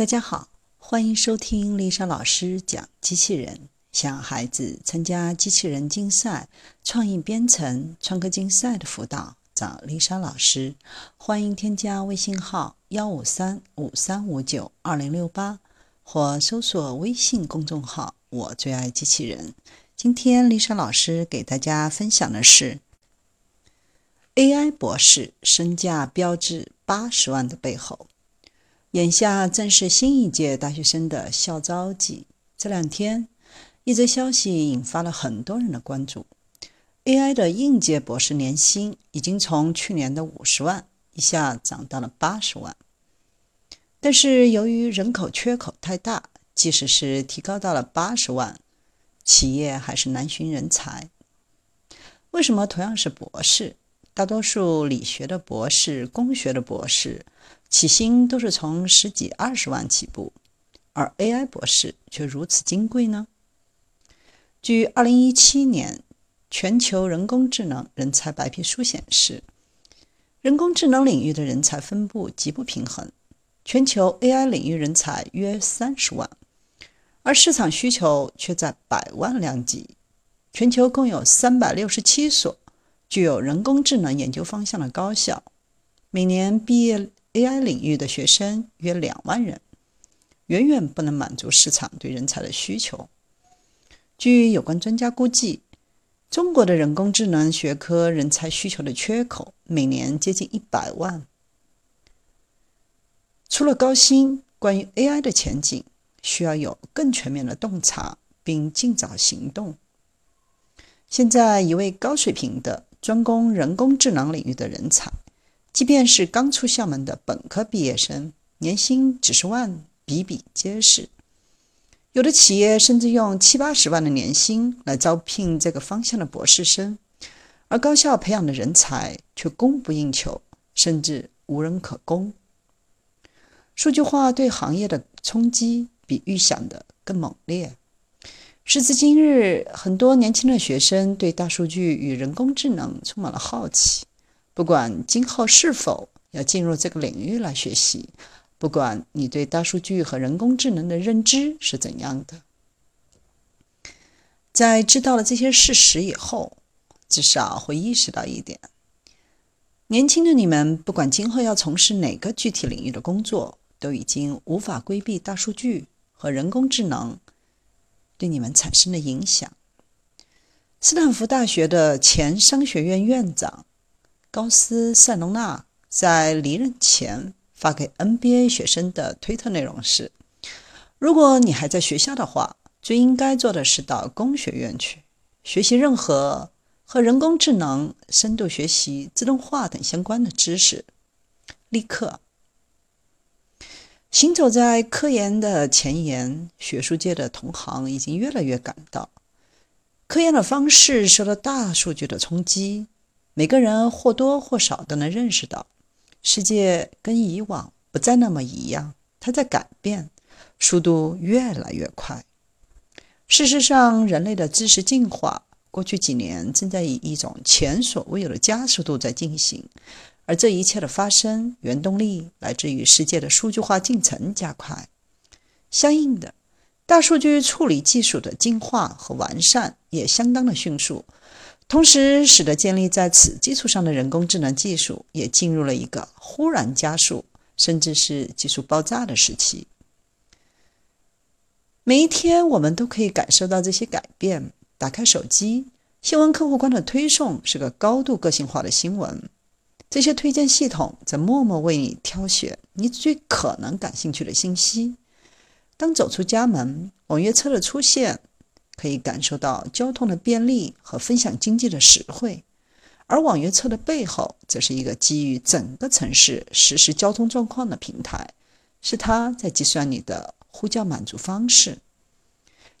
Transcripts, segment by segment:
大家好，欢迎收听丽莎老师讲机器人。想孩子参加机器人竞赛、创意编程、创客竞赛的辅导，找丽莎老师。欢迎添加微信号幺五三五三五九二零六八，或搜索微信公众号“我最爱机器人”。今天丽莎老师给大家分享的是 AI 博士身价标志八十万的背后。眼下正是新一届大学生的校招季。这两天，一则消息引发了很多人的关注：AI 的应届博士年薪已经从去年的五十万一下涨到了八十万。但是，由于人口缺口太大，即使是提高到了八十万，企业还是难寻人才。为什么同样是博士，大多数理学的博士、工学的博士？起薪都是从十几二十万起步，而 AI 博士却如此金贵呢？据二零一七年全球人工智能人才白皮书显示，人工智能领域的人才分布极不平衡。全球 AI 领域人才约三十万，而市场需求却在百万量级。全球共有三百六十七所具有人工智能研究方向的高校，每年毕业。AI 领域的学生约两万人，远远不能满足市场对人才的需求。据有关专家估计，中国的人工智能学科人才需求的缺口每年接近一百万。除了高薪，关于 AI 的前景，需要有更全面的洞察，并尽早行动。现在，一位高水平的专攻人工智能领域的人才。即便是刚出校门的本科毕业生，年薪几十万比比皆是。有的企业甚至用七八十万的年薪来招聘这个方向的博士生，而高校培养的人才却供不应求，甚至无人可供。数据化对行业的冲击比预想的更猛烈。时至今日，很多年轻的学生对大数据与人工智能充满了好奇。不管今后是否要进入这个领域来学习，不管你对大数据和人工智能的认知是怎样的，在知道了这些事实以后，至少会意识到一点：年轻的你们，不管今后要从事哪个具体领域的工作，都已经无法规避大数据和人工智能对你们产生的影响。斯坦福大学的前商学院院长。高斯·塞隆纳在离任前发给 NBA 学生的推特内容是：“如果你还在学校的话，最应该做的是到工学院去学习任何和人工智能、深度学习、自动化等相关的知识。”立刻，行走在科研的前沿，学术界的同行已经越来越感到，科研的方式受到大数据的冲击。每个人或多或少都能认识到，世界跟以往不再那么一样，它在改变，速度越来越快。事实上，人类的知识进化过去几年正在以一种前所未有的加速度在进行，而这一切的发生，原动力来自于世界的数据化进程加快。相应的，大数据处理技术的进化和完善也相当的迅速。同时，使得建立在此基础上的人工智能技术也进入了一个忽然加速，甚至是技术爆炸的时期。每一天，我们都可以感受到这些改变。打开手机，新闻客户端的推送是个高度个性化的新闻，这些推荐系统在默默为你挑选你最可能感兴趣的信息。当走出家门，网约车的出现。可以感受到交通的便利和分享经济的实惠，而网约车的背后，则是一个基于整个城市实时交通状况的平台，是它在计算你的呼叫满足方式。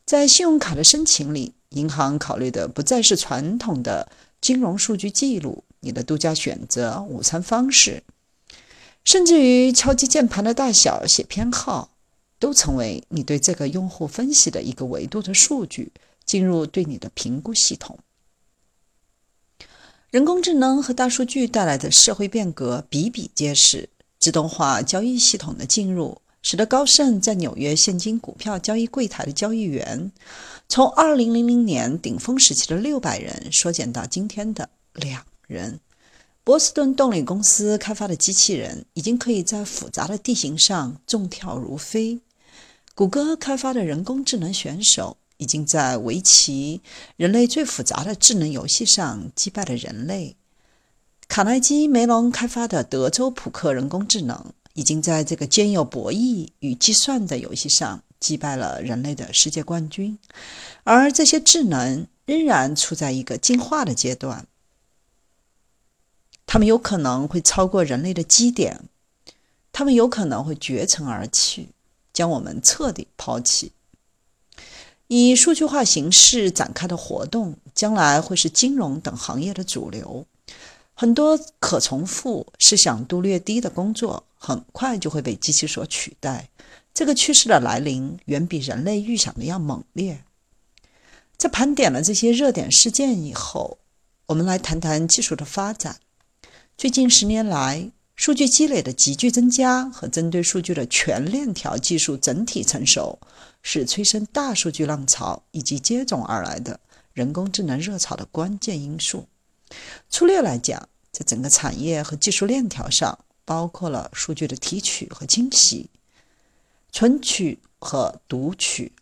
在信用卡的申请里，银行考虑的不再是传统的金融数据记录，你的度假选择、午餐方式，甚至于敲击键盘的大小、写偏好。都成为你对这个用户分析的一个维度的数据，进入对你的评估系统。人工智能和大数据带来的社会变革比比皆是，自动化交易系统的进入使得高盛在纽约现金股票交易柜台的交易员，从2000年顶峰时期的600人缩减到今天的两人。波士顿动力公司开发的机器人已经可以在复杂的地形上纵跳如飞。谷歌开发的人工智能选手已经在围棋——人类最复杂的智能游戏上击败了人类。卡耐基梅隆开发的德州扑克人工智能已经在这个兼有博弈与计算的游戏上击败了人类的世界冠军。而这些智能仍然处在一个进化的阶段。他们有可能会超过人类的基点，他们有可能会绝尘而去，将我们彻底抛弃。以数据化形式展开的活动，将来会是金融等行业的主流。很多可重复、是想度略低的工作，很快就会被机器所取代。这个趋势的来临，远比人类预想的要猛烈。在盘点了这些热点事件以后，我们来谈谈技术的发展。最近十年来，数据积累的急剧增加和针对数据的全链条技术整体成熟，是催生大数据浪潮以及接踵而来的人工智能热潮的关键因素。粗略来讲，在整个产业和技术链条上，包括了数据的提取和清洗、存取和读取、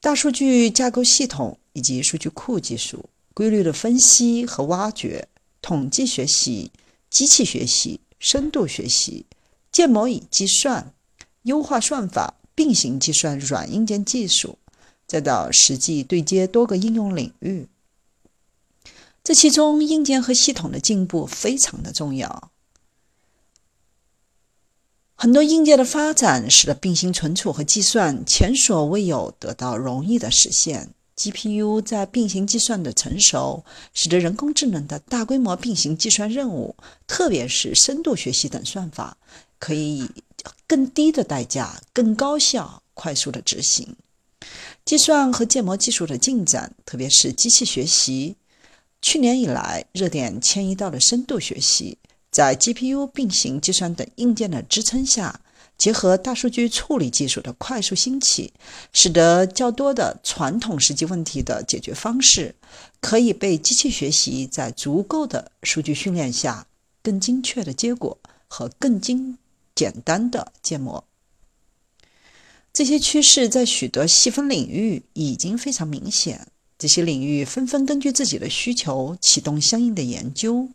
大数据架构系统以及数据库技术、规律的分析和挖掘。统计学习、机器学习、深度学习、建模与计算、优化算法、并行计算、软硬件技术，再到实际对接多个应用领域，这其中硬件和系统的进步非常的重要。很多硬件的发展使得并行存储和计算前所未有得到容易的实现。GPU 在并行计算的成熟，使得人工智能的大规模并行计算任务，特别是深度学习等算法，可以以更低的代价、更高效、快速的执行。计算和建模技术的进展，特别是机器学习，去年以来热点迁移到了深度学习，在 GPU 并行计算等硬件的支撑下。结合大数据处理技术的快速兴起，使得较多的传统实际问题的解决方式，可以被机器学习在足够的数据训练下，更精确的结果和更精简单的建模。这些趋势在许多细分领域已经非常明显，这些领域纷纷根据自己的需求启动相应的研究。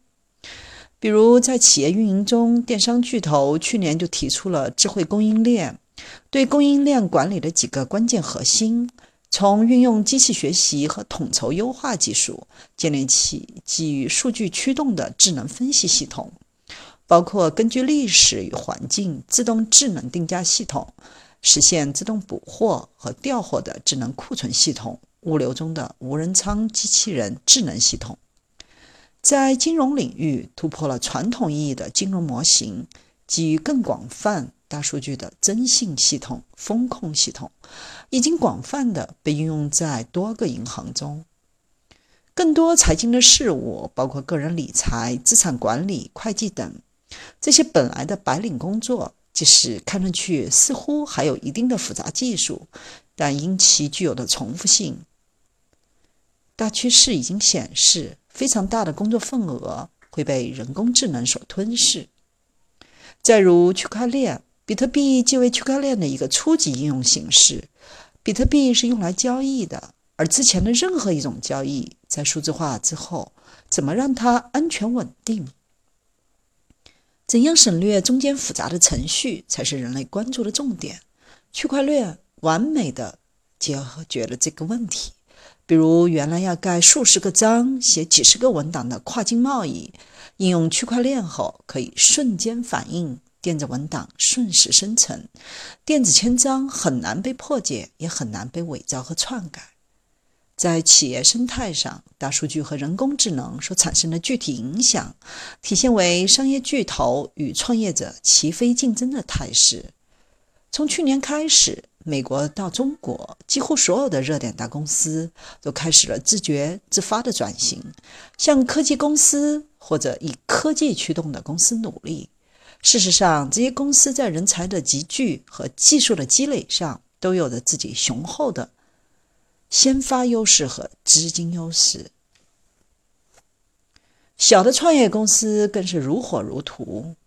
比如，在企业运营中，电商巨头去年就提出了智慧供应链对供应链管理的几个关键核心：从运用机器学习和统筹优化技术，建立起基于数据驱动的智能分析系统，包括根据历史与环境自动智能定价系统，实现自动补货和调货的智能库存系统，物流中的无人仓机器人智能系统。在金融领域突破了传统意义的金融模型，基于更广泛大数据的征信系统、风控系统，已经广泛的被应用在多个银行中。更多财经的事物，包括个人理财、资产管理、会计等，这些本来的白领工作，即使看上去似乎还有一定的复杂技术，但因其具有的重复性，大趋势已经显示。非常大的工作份额会被人工智能所吞噬。再如区块链，比特币即为区块链的一个初级应用形式。比特币是用来交易的，而之前的任何一种交易在数字化之后，怎么让它安全稳定？怎样省略中间复杂的程序，才是人类关注的重点。区块链完美的解决了这个问题。比如，原来要盖数十个章、写几十个文档的跨境贸易，应用区块链后，可以瞬间反应，电子文档瞬时生成，电子签章很难被破解，也很难被伪造和篡改。在企业生态上，大数据和人工智能所产生的具体影响，体现为商业巨头与创业者齐飞竞争的态势。从去年开始。美国到中国，几乎所有的热点大公司都开始了自觉自发的转型，向科技公司或者以科技驱动的公司努力。事实上，这些公司在人才的集聚和技术的积累上都有着自己雄厚的先发优势和资金优势。小的创业公司更是如火如荼。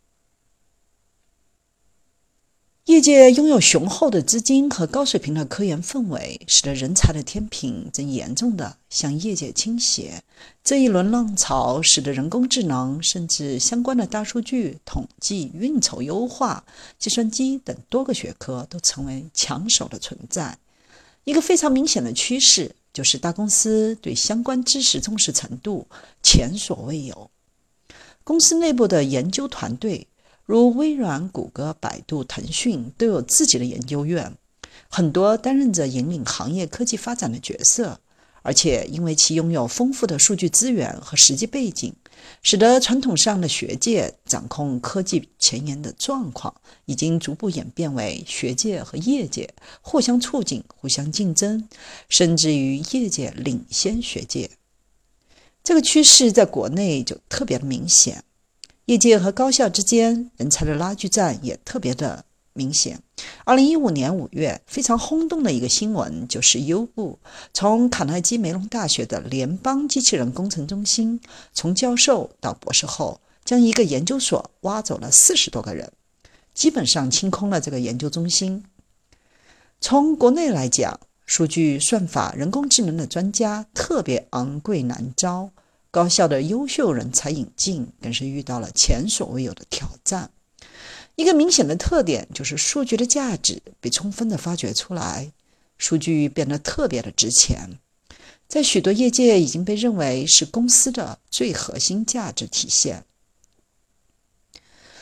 业界拥有雄厚的资金和高水平的科研氛围，使得人才的天平正严重的向业界倾斜。这一轮浪潮使得人工智能甚至相关的大数据、统计、运筹优化、计算机等多个学科都成为抢手的存在。一个非常明显的趋势就是，大公司对相关知识重视程度前所未有。公司内部的研究团队。如微软、谷歌、百度、腾讯都有自己的研究院，很多担任着引领行业科技发展的角色，而且因为其拥有丰富的数据资源和实际背景，使得传统上的学界掌控科技前沿的状况，已经逐步演变为学界和业界互相促进、互相竞争，甚至于业界领先学界。这个趋势在国内就特别的明显。业界和高校之间人才的拉锯战也特别的明显。二零一五年五月，非常轰动的一个新闻就是，优步从卡耐基梅隆大学的联邦机器人工程中心，从教授到博士后，将一个研究所挖走了四十多个人，基本上清空了这个研究中心。从国内来讲，数据、算法、人工智能的专家特别昂贵难招。高校的优秀人才引进更是遇到了前所未有的挑战。一个明显的特点就是数据的价值被充分的发掘出来，数据变得特别的值钱，在许多业界已经被认为是公司的最核心价值体现。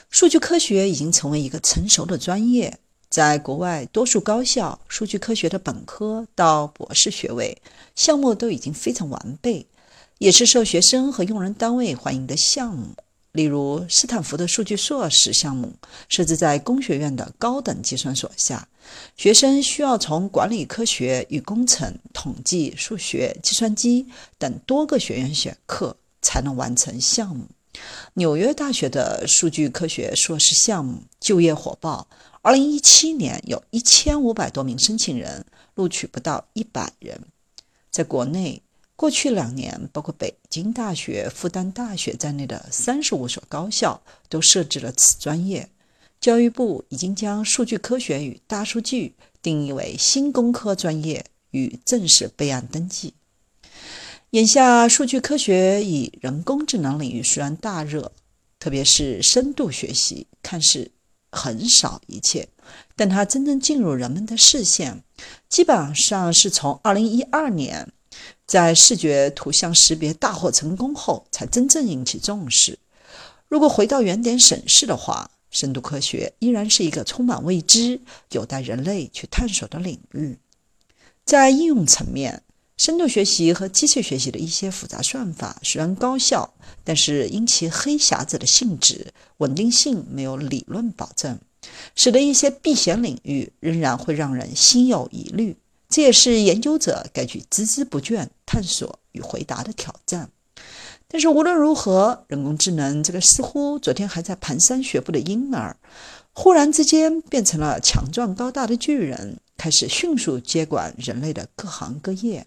数据科学已经成为一个成熟的专业，在国外多数高校，数据科学的本科到博士学位项目都已经非常完备。也是受学生和用人单位欢迎的项目。例如，斯坦福的数据硕士项目设置在工学院的高等计算所下，学生需要从管理科学与工程、统计、数学、计算机等多个学院选课才能完成项目。纽约大学的数据科学硕士项目就业火爆，二零一七年有一千五百多名申请人，录取不到一百人。在国内。过去两年，包括北京大学、复旦大学在内的三十五所高校都设置了此专业。教育部已经将数据科学与大数据定义为新工科专业，与正式备案登记。眼下，数据科学与人工智能领域虽然大热，特别是深度学习，看似很少一切，但它真正进入人们的视线，基本上是从二零一二年。在视觉图像识别大获成功后，才真正引起重视。如果回到原点审视的话，深度科学依然是一个充满未知、有待人类去探索的领域。在应用层面，深度学习和机器学习的一些复杂算法虽然高效，但是因其黑匣子的性质，稳定性没有理论保证，使得一些避险领域仍然会让人心有疑虑。这也是研究者该去孜孜不倦探索与回答的挑战。但是无论如何，人工智能这个似乎昨天还在蹒跚学步的婴儿，忽然之间变成了强壮高大的巨人，开始迅速接管人类的各行各业。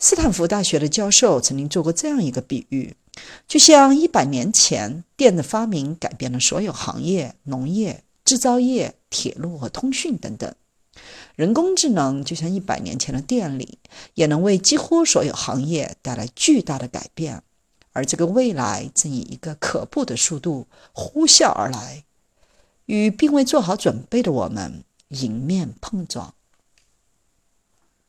斯坦福大学的教授曾经做过这样一个比喻：就像一百年前电的发明改变了所有行业，农业、制造业、铁路和通讯等等。人工智能就像一百年前的电力，也能为几乎所有行业带来巨大的改变。而这个未来正以一个可怖的速度呼啸而来，与并未做好准备的我们迎面碰撞。